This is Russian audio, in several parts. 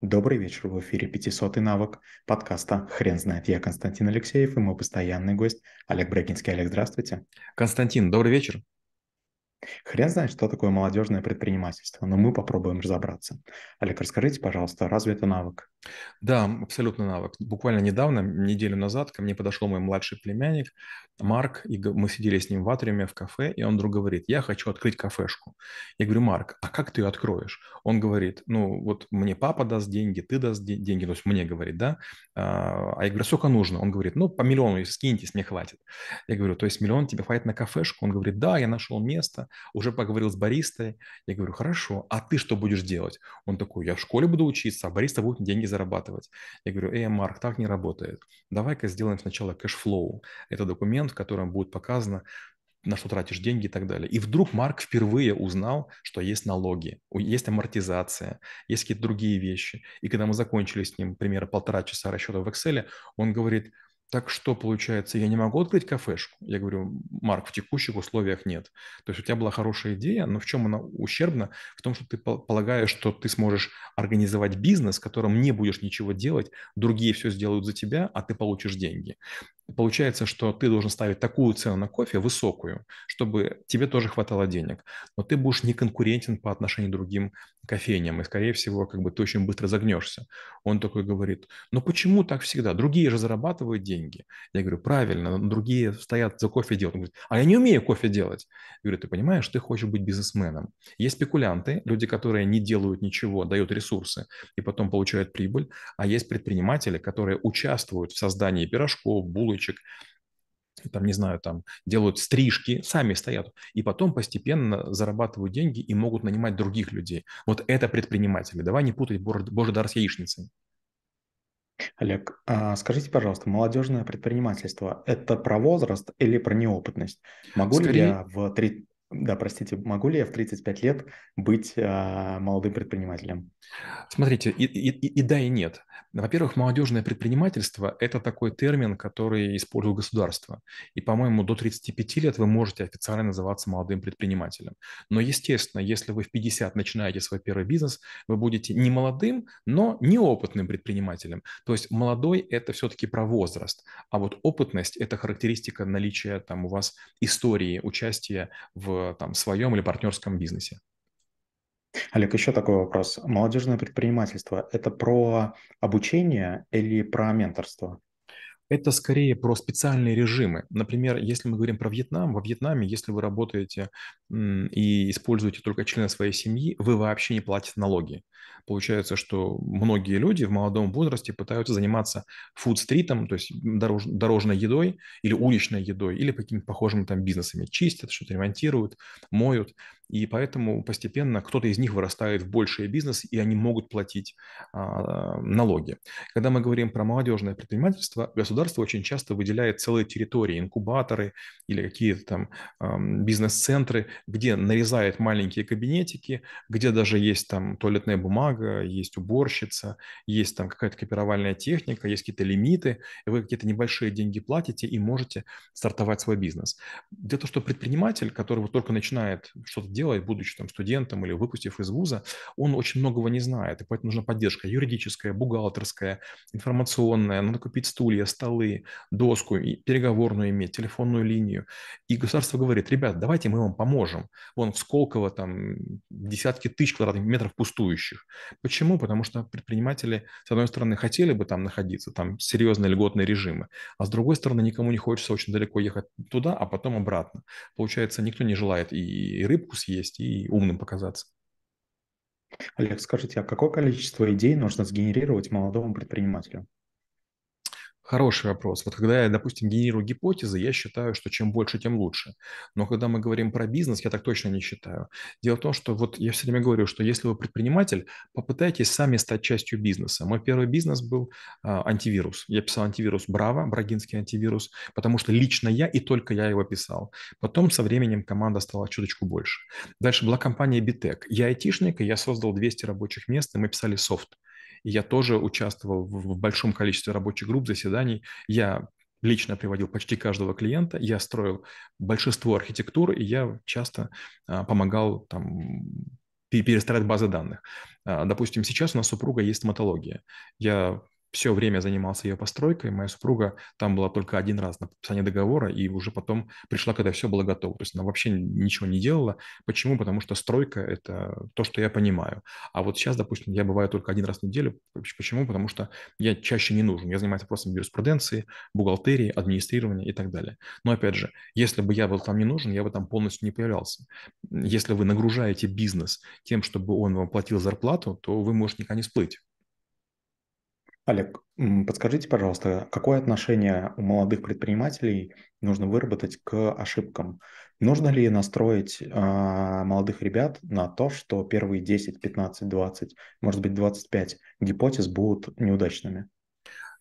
Добрый вечер, в эфире 500 навык подкаста «Хрен знает». Я Константин Алексеев и мой постоянный гость Олег Брагинский. Олег, здравствуйте. Константин, добрый вечер. Хрен знает, что такое молодежное предпринимательство, но мы попробуем разобраться. Олег, расскажите, пожалуйста, разве это навык? Да, абсолютно навык. Буквально недавно, неделю назад, ко мне подошел мой младший племянник Марк, и мы сидели с ним в атриуме в кафе, и он вдруг говорит, я хочу открыть кафешку. Я говорю, Марк, а как ты ее откроешь? Он говорит, ну вот мне папа даст деньги, ты даст деньги, то есть мне говорит, да? А, а я говорю, сколько нужно? Он говорит, ну по миллиону, скиньтесь, мне хватит. Я говорю, то есть миллион тебе хватит на кафешку? Он говорит, да, я нашел место, уже поговорил с баристой. Я говорю, хорошо, а ты что будешь делать? Он такой, я в школе буду учиться, а бариста будет деньги зарабатывать. Я говорю, эй, Марк, так не работает. Давай-ка сделаем сначала cash flow. Это документ, в котором будет показано, на что тратишь деньги и так далее. И вдруг Марк впервые узнал, что есть налоги, есть амортизация, есть какие-то другие вещи. И когда мы закончили с ним примерно полтора часа расчета в Excel, он говорит, так что получается, я не могу открыть кафешку? Я говорю, Марк, в текущих условиях нет. То есть у тебя была хорошая идея, но в чем она ущербна? В том, что ты полагаешь, что ты сможешь организовать бизнес, в котором не будешь ничего делать, другие все сделают за тебя, а ты получишь деньги. Получается, что ты должен ставить такую цену на кофе, высокую, чтобы тебе тоже хватало денег. Но ты будешь не конкурентен по отношению к другим кофейням, и, скорее всего, как бы ты очень быстро загнешься. Он такой говорит, ну почему так всегда? Другие же зарабатывают деньги. Я говорю, правильно, другие стоят за кофе делают. Он говорит, а я не умею кофе делать. Я говорю, ты понимаешь, ты хочешь быть бизнесменом. Есть спекулянты, люди, которые не делают ничего, дают ресурсы и потом получают прибыль, а есть предприниматели, которые участвуют в создании пирожков, булочек, булочек, там, не знаю, там, делают стрижки, сами стоят, и потом постепенно зарабатывают деньги и могут нанимать других людей. Вот это предприниматели. Давай не путать Божий дар с яичницей. Олег, а скажите, пожалуйста, молодежное предпринимательство – это про возраст или про неопытность? Могу Скорее... ли я в три... Да, простите, могу ли я в 35 лет быть а, молодым предпринимателем? Смотрите, и, и, и да, и нет. Во-первых, молодежное предпринимательство – это такой термин, который использует государство. И, по-моему, до 35 лет вы можете официально называться молодым предпринимателем. Но, естественно, если вы в 50 начинаете свой первый бизнес, вы будете не молодым, но неопытным предпринимателем. То есть молодой – это все-таки про возраст, а вот опытность – это характеристика наличия там у вас истории участия в там, своем или партнерском бизнесе. Олег, еще такой вопрос. Молодежное предпринимательство– это про обучение или про менторство? Это скорее про специальные режимы. Например, если мы говорим про Вьетнам, во Вьетнаме, если вы работаете и используете только члены своей семьи, вы вообще не платите налоги. Получается, что многие люди в молодом возрасте пытаются заниматься фудстритом, то есть дорож, дорожной едой или уличной едой, или какими-то похожими там бизнесами. Чистят, что-то ремонтируют, моют. И поэтому постепенно кто-то из них вырастает в больший бизнес, и они могут платить а, налоги. Когда мы говорим про молодежное предпринимательство, государство очень часто выделяет целые территории, инкубаторы или какие-то там а, бизнес-центры, где нарезает маленькие кабинетики, где даже есть там туалетная бумага, есть уборщица, есть там какая-то копировальная техника, есть какие-то лимиты, и вы какие-то небольшие деньги платите и можете стартовать свой бизнес. Для того, что предприниматель, который вот только начинает что-то делать, будучи там студентом или выпустив из вуза, он очень многого не знает, и поэтому нужна поддержка юридическая, бухгалтерская, информационная, надо купить стулья, столы, доску, и переговорную иметь, телефонную линию. И государство говорит, ребят, давайте мы вам поможем. Вон в Сколково там десятки тысяч квадратных метров пустующих. Почему? Потому что предприниматели, с одной стороны, хотели бы там находиться, там серьезные льготные режимы, а с другой стороны, никому не хочется очень далеко ехать туда, а потом обратно. Получается, никто не желает и рыбку съесть, съесть и умным показаться. Олег, скажите, а какое количество идей нужно сгенерировать молодому предпринимателю? Хороший вопрос. Вот когда я, допустим, генерирую гипотезы, я считаю, что чем больше, тем лучше. Но когда мы говорим про бизнес, я так точно не считаю. Дело в том, что вот я все время говорю, что если вы предприниматель, попытайтесь сами стать частью бизнеса. Мой первый бизнес был а, антивирус. Я писал антивирус Браво, брагинский антивирус, потому что лично я и только я его писал. Потом со временем команда стала чуточку больше. Дальше была компания Bitec. Я айтишник, и я создал 200 рабочих мест, и мы писали софт я тоже участвовал в, в большом количестве рабочих групп, заседаний. Я лично приводил почти каждого клиента, я строил большинство архитектур, и я часто а, помогал там перестраивать базы данных. А, допустим, сейчас у нас супруга есть стоматология. Я все время занимался ее постройкой. Моя супруга там была только один раз на подписание договора, и уже потом пришла, когда все было готово. То есть она вообще ничего не делала. Почему? Потому что стройка – это то, что я понимаю. А вот сейчас, допустим, я бываю только один раз в неделю. Почему? Потому что я чаще не нужен. Я занимаюсь вопросами юриспруденции, бухгалтерии, администрирования и так далее. Но опять же, если бы я был там не нужен, я бы там полностью не появлялся. Если вы нагружаете бизнес тем, чтобы он вам платил зарплату, то вы можете никогда не всплыть. Олег, подскажите, пожалуйста, какое отношение у молодых предпринимателей нужно выработать к ошибкам? Нужно ли настроить э, молодых ребят на то, что первые 10, 15, 20, может быть 25 гипотез будут неудачными?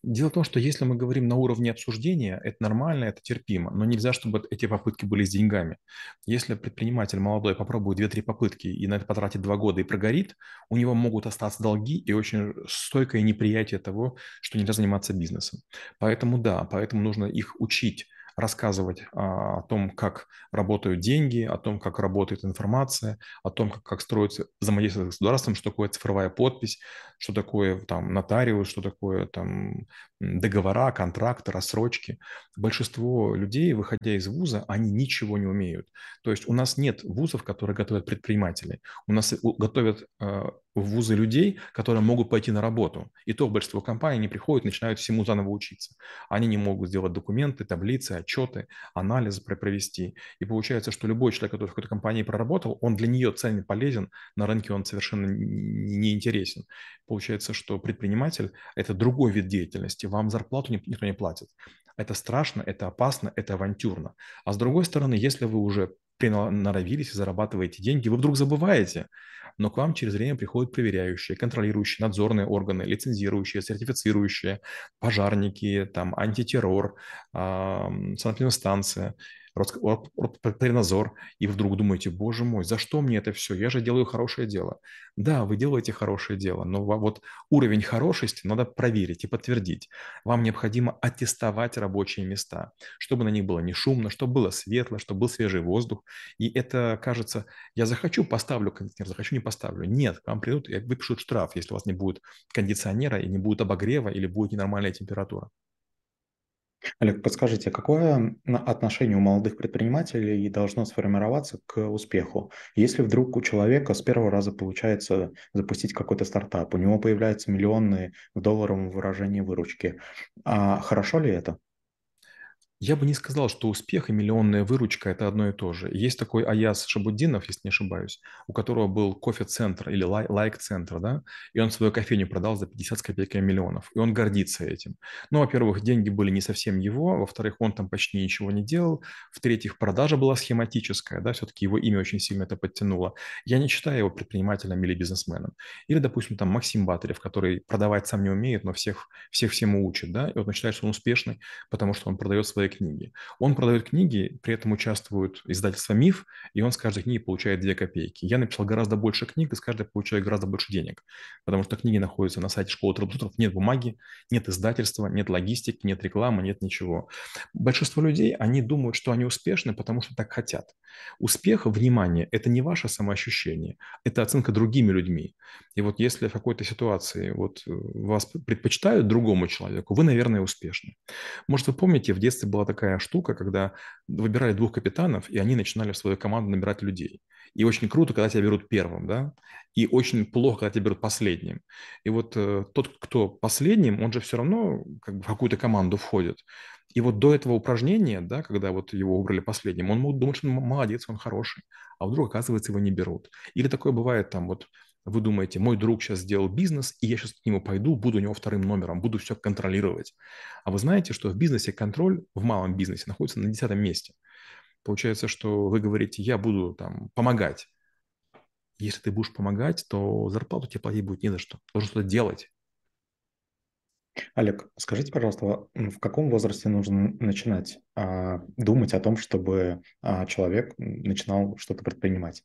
Дело в том, что если мы говорим на уровне обсуждения, это нормально, это терпимо, но нельзя, чтобы эти попытки были с деньгами. Если предприниматель молодой попробует 2-3 попытки и на это потратит 2 года и прогорит, у него могут остаться долги и очень стойкое неприятие того, что нельзя заниматься бизнесом. Поэтому да, поэтому нужно их учить рассказывать а, о том, как работают деньги, о том, как работает информация, о том, как, как строится взаимодействие с государством, что такое цифровая подпись, что такое там нотариус, что такое там договора, контракты, рассрочки. Большинство людей, выходя из вуза, они ничего не умеют. То есть у нас нет вузов, которые готовят предпринимателей. У нас готовят а, в вузы людей, которые могут пойти на работу. И то большинство компаний не приходят, начинают всему заново учиться. Они не могут сделать документы, таблицы, отчеты, анализы провести. И получается, что любой человек, который в какой-то компании проработал, он для нее ценен, полезен, на рынке он совершенно не интересен. Получается, что предприниматель – это другой вид деятельности. Вам зарплату никто не платит. Это страшно, это опасно, это авантюрно. А с другой стороны, если вы уже приноровились и зарабатываете деньги, вы вдруг забываете, но к вам через время приходят проверяющие, контролирующие, надзорные органы, лицензирующие, сертифицирующие, пожарники, там, антитеррор, э, санэпидстанция Роспотребнадзор, и вдруг думаете, боже мой, за что мне это все? Я же делаю хорошее дело. Да, вы делаете хорошее дело, но вот уровень хорошести надо проверить и подтвердить. Вам необходимо аттестовать рабочие места, чтобы на них было не шумно, чтобы было светло, чтобы был свежий воздух. И это, кажется, я захочу, поставлю кондиционер, захочу, не поставлю. Нет, вам придут и выпишут штраф, если у вас не будет кондиционера и не будет обогрева или будет ненормальная температура. Олег, подскажите, какое отношение у молодых предпринимателей должно сформироваться к успеху? Если вдруг у человека с первого раза получается запустить какой-то стартап, у него появляются миллионные в долларовом выражении выручки, а хорошо ли это? Я бы не сказал, что успех и миллионная выручка – это одно и то же. Есть такой Аяс Шабуддинов, если не ошибаюсь, у которого был кофе-центр или лайк-центр, да, и он свою кофейню продал за 50 с копейками миллионов, и он гордится этим. Ну, во-первых, деньги были не совсем его, во-вторых, он там почти ничего не делал, в-третьих, продажа была схематическая, да, все-таки его имя очень сильно это подтянуло. Я не считаю его предпринимателем или бизнесменом. Или, допустим, там Максим Батарев, который продавать сам не умеет, но всех, всех всему учит, да, и вот он считает, что он успешный, потому что он продает свои книги. Он продает книги, при этом участвует издательство «Миф», и он с каждой книги получает 2 копейки. Я написал гораздо больше книг, и с каждой получаю гораздо больше денег, потому что книги находятся на сайте школы трудоустройств, нет бумаги, нет издательства, нет логистики, нет рекламы, нет ничего. Большинство людей, они думают, что они успешны, потому что так хотят. Успех, внимание, это не ваше самоощущение, это оценка другими людьми. И вот если в какой-то ситуации вот э, вас предпочитают другому человеку, вы, наверное, успешны. Может, вы помните, в детстве была такая штука, когда выбирали двух капитанов, и они начинали в свою команду набирать людей. И очень круто, когда тебя берут первым, да, и очень плохо, когда тебя берут последним. И вот э, тот, кто последним, он же все равно как бы в какую-то команду входит. И вот до этого упражнения, да, когда вот его убрали последним, он мог думать, что он молодец, он хороший, а вдруг, оказывается, его не берут. Или такое бывает там вот вы думаете, мой друг сейчас сделал бизнес, и я сейчас к нему пойду, буду у него вторым номером, буду все контролировать. А вы знаете, что в бизнесе контроль, в малом бизнесе, находится на десятом месте. Получается, что вы говорите, я буду там помогать. Если ты будешь помогать, то зарплату тебе платить будет не за что. Должен что-то делать. Олег, скажите, пожалуйста, в каком возрасте нужно начинать а, думать о том, чтобы а, человек начинал что-то предпринимать?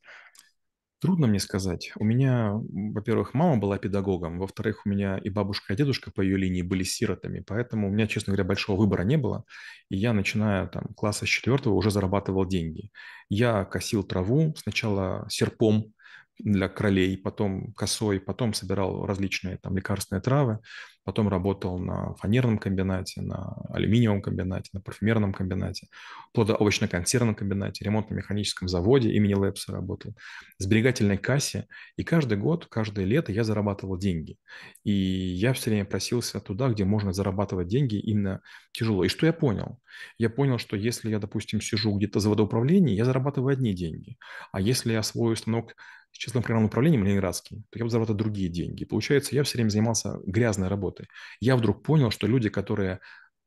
Трудно мне сказать. У меня, во-первых, мама была педагогом, во-вторых, у меня и бабушка, и дедушка по ее линии были сиротами, поэтому у меня, честно говоря, большого выбора не было. И я, начиная там класса с четвертого, уже зарабатывал деньги. Я косил траву сначала серпом, для кролей, потом косой, потом собирал различные там лекарственные травы, потом работал на фанерном комбинате, на алюминиевом комбинате, на парфюмерном комбинате, плодоовощно-консервном комбинате, ремонтно-механическом заводе имени Лепса работал, сберегательной кассе, и каждый год, каждое лето я зарабатывал деньги. И я все время просился туда, где можно зарабатывать деньги именно тяжело. И что я понял? Я понял, что если я, допустим, сижу где-то за водоуправлением, я зарабатываю одни деньги. А если я освою станок с числом программным управлением ленинградский, то я бы зарабатывал другие деньги. Получается, я все время занимался грязной работой. Я вдруг понял, что люди, которые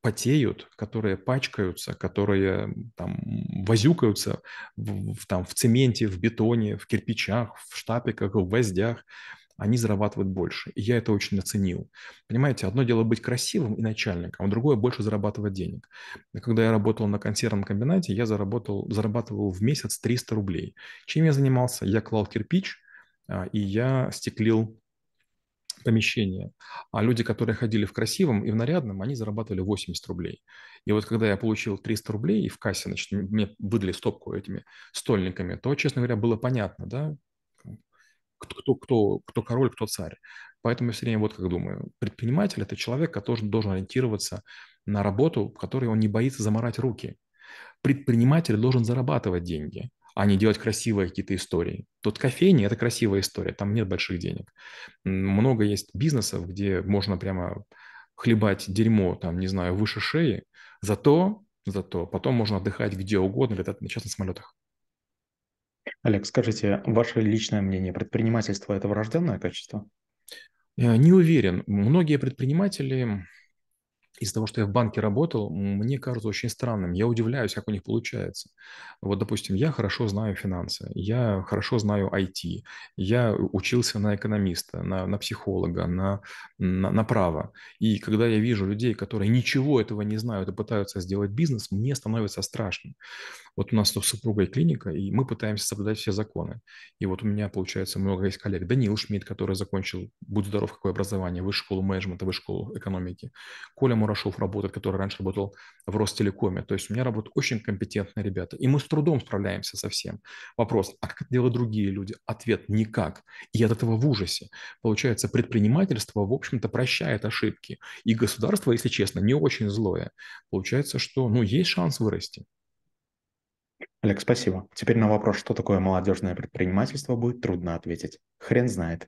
потеют, которые пачкаются, которые там возюкаются в, в, там, в цементе, в бетоне, в кирпичах, в штапиках, в гвоздях, они зарабатывают больше. И я это очень оценил. Понимаете, одно дело быть красивым и начальником, а другое больше зарабатывать денег. когда я работал на консервном комбинате, я заработал, зарабатывал в месяц 300 рублей. Чем я занимался? Я клал кирпич, а, и я стеклил помещение. А люди, которые ходили в красивом и в нарядном, они зарабатывали 80 рублей. И вот когда я получил 300 рублей и в кассе, значит, мне выдали стопку этими стольниками, то, честно говоря, было понятно, да, кто, кто, кто король, кто царь. Поэтому я все время вот как думаю. Предприниматель – это человек, который должен ориентироваться на работу, в которой он не боится заморать руки. Предприниматель должен зарабатывать деньги, а не делать красивые какие-то истории. Тут кофейни – это красивая история, там нет больших денег. Много есть бизнесов, где можно прямо хлебать дерьмо, там, не знаю, выше шеи, зато, зато потом можно отдыхать где угодно, летать на частных самолетах. Олег, скажите, ваше личное мнение, предпринимательство – это врожденное качество? Я не уверен. Многие предприниматели из-за того, что я в банке работал, мне кажется очень странным. Я удивляюсь, как у них получается. Вот, допустим, я хорошо знаю финансы, я хорошо знаю IT, я учился на экономиста, на, на психолога, на, на, на право. И когда я вижу людей, которые ничего этого не знают и пытаются сделать бизнес, мне становится страшно. Вот у нас тут супруга клиника, и мы пытаемся соблюдать все законы. И вот у меня, получается, много есть коллег. Даниил Шмидт, который закончил, будь здоров, какое образование, высшую школу менеджмента, высшую школу экономики. Коля Мурашов работает, который раньше работал в Ростелекоме. То есть у меня работают очень компетентные ребята. И мы с трудом справляемся со всем. Вопрос, а как это делают другие люди? Ответ – никак. И от этого в ужасе. Получается, предпринимательство, в общем-то, прощает ошибки. И государство, если честно, не очень злое. Получается, что ну, есть шанс вырасти. Олег, спасибо. Теперь на вопрос, что такое молодежное предпринимательство, будет трудно ответить. Хрен знает.